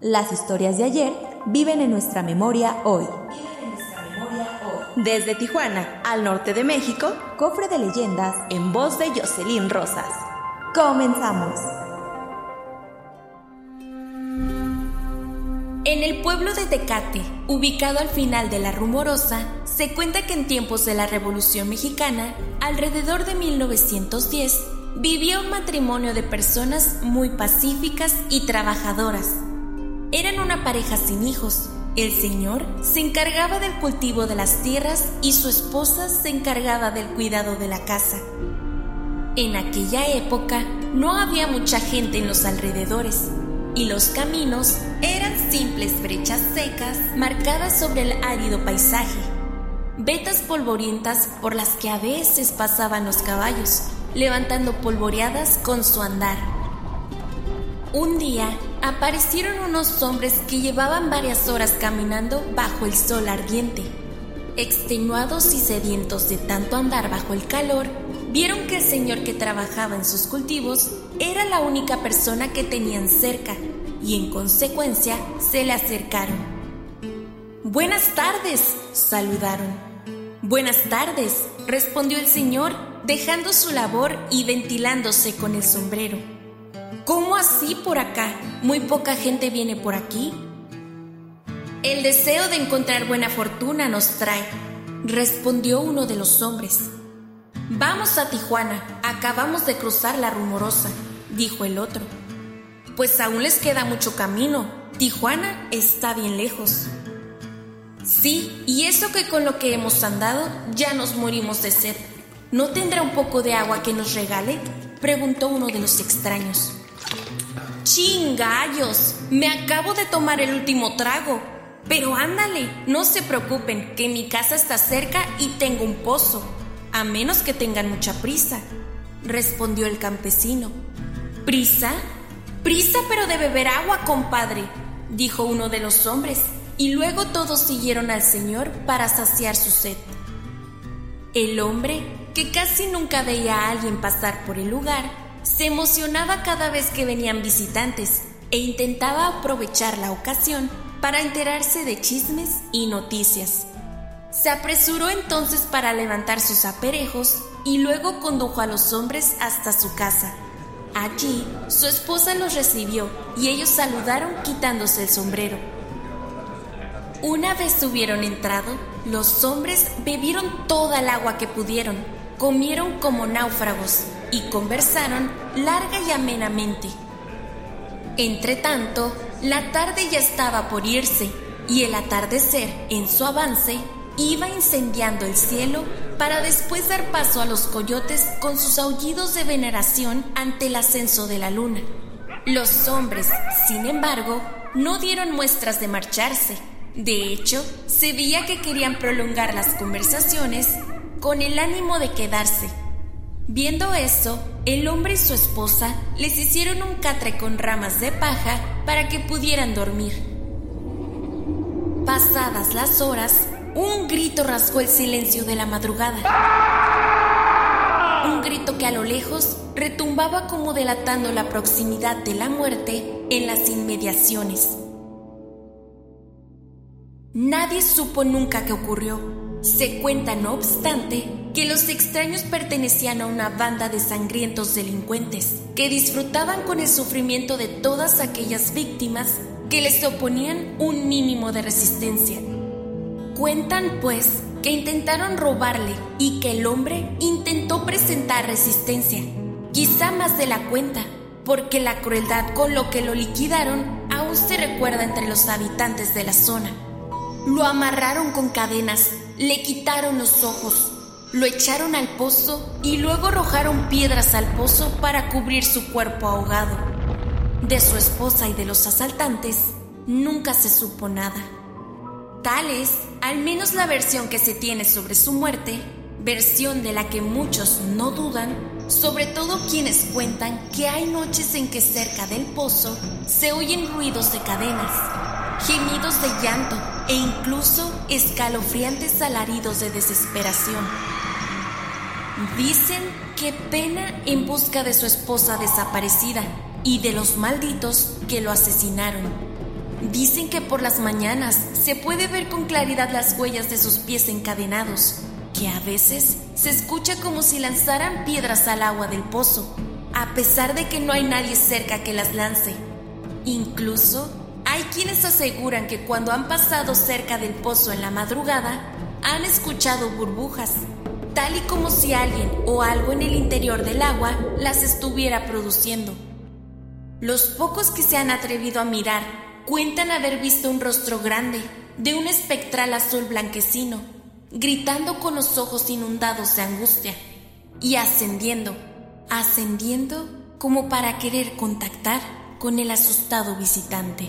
Las historias de ayer viven en nuestra memoria hoy. Desde Tijuana, al norte de México, cofre de leyendas en voz de Jocelyn Rosas. Comenzamos. En el pueblo de Tecate, ubicado al final de la Rumorosa, se cuenta que en tiempos de la Revolución Mexicana, alrededor de 1910, vivía un matrimonio de personas muy pacíficas y trabajadoras eran una pareja sin hijos. El señor se encargaba del cultivo de las tierras y su esposa se encargaba del cuidado de la casa. En aquella época no había mucha gente en los alrededores y los caminos eran simples brechas secas marcadas sobre el árido paisaje, vetas polvorientas por las que a veces pasaban los caballos, levantando polvoreadas con su andar. Un día aparecieron unos hombres que llevaban varias horas caminando bajo el sol ardiente. Extenuados y sedientos de tanto andar bajo el calor, vieron que el señor que trabajaba en sus cultivos era la única persona que tenían cerca y en consecuencia se le acercaron. Buenas tardes, saludaron. Buenas tardes, respondió el señor, dejando su labor y ventilándose con el sombrero. ¿Cómo así por acá? Muy poca gente viene por aquí. El deseo de encontrar buena fortuna nos trae, respondió uno de los hombres. Vamos a Tijuana, acabamos de cruzar la rumorosa, dijo el otro. Pues aún les queda mucho camino, Tijuana está bien lejos. Sí, y eso que con lo que hemos andado ya nos morimos de sed. ¿No tendrá un poco de agua que nos regale? preguntó uno de los extraños. ¡Chingallos! Me acabo de tomar el último trago. Pero ándale, no se preocupen, que mi casa está cerca y tengo un pozo, a menos que tengan mucha prisa, respondió el campesino. ¿Prisa? Prisa pero de beber agua, compadre, dijo uno de los hombres, y luego todos siguieron al señor para saciar su sed. El hombre, que casi nunca veía a alguien pasar por el lugar, se emocionaba cada vez que venían visitantes e intentaba aprovechar la ocasión para enterarse de chismes y noticias. Se apresuró entonces para levantar sus aperejos y luego condujo a los hombres hasta su casa. Allí, su esposa los recibió y ellos saludaron quitándose el sombrero. Una vez hubieron entrado, los hombres bebieron toda el agua que pudieron, comieron como náufragos y conversaron larga y amenamente. Entretanto, la tarde ya estaba por irse y el atardecer, en su avance, iba incendiando el cielo para después dar paso a los coyotes con sus aullidos de veneración ante el ascenso de la luna. Los hombres, sin embargo, no dieron muestras de marcharse. De hecho, se veía que querían prolongar las conversaciones con el ánimo de quedarse Viendo eso, el hombre y su esposa les hicieron un catre con ramas de paja para que pudieran dormir. Pasadas las horas, un grito rasgó el silencio de la madrugada. Un grito que a lo lejos retumbaba como delatando la proximidad de la muerte en las inmediaciones. Nadie supo nunca qué ocurrió. Se cuenta, no obstante, que los extraños pertenecían a una banda de sangrientos delincuentes que disfrutaban con el sufrimiento de todas aquellas víctimas que les oponían un mínimo de resistencia. Cuentan, pues, que intentaron robarle y que el hombre intentó presentar resistencia, quizá más de la cuenta, porque la crueldad con lo que lo liquidaron aún se recuerda entre los habitantes de la zona. Lo amarraron con cadenas le quitaron los ojos, lo echaron al pozo y luego arrojaron piedras al pozo para cubrir su cuerpo ahogado. De su esposa y de los asaltantes, nunca se supo nada. Tal es, al menos la versión que se tiene sobre su muerte, versión de la que muchos no dudan, sobre todo quienes cuentan que hay noches en que cerca del pozo se oyen ruidos de cadenas, gemidos de llanto e incluso escalofriantes alaridos de desesperación. Dicen que pena en busca de su esposa desaparecida y de los malditos que lo asesinaron. Dicen que por las mañanas se puede ver con claridad las huellas de sus pies encadenados que a veces se escucha como si lanzaran piedras al agua del pozo, a pesar de que no hay nadie cerca que las lance. Incluso hay quienes aseguran que cuando han pasado cerca del pozo en la madrugada, han escuchado burbujas, tal y como si alguien o algo en el interior del agua las estuviera produciendo. Los pocos que se han atrevido a mirar cuentan haber visto un rostro grande, de un espectral azul blanquecino, gritando con los ojos inundados de angustia y ascendiendo, ascendiendo como para querer contactar con el asustado visitante.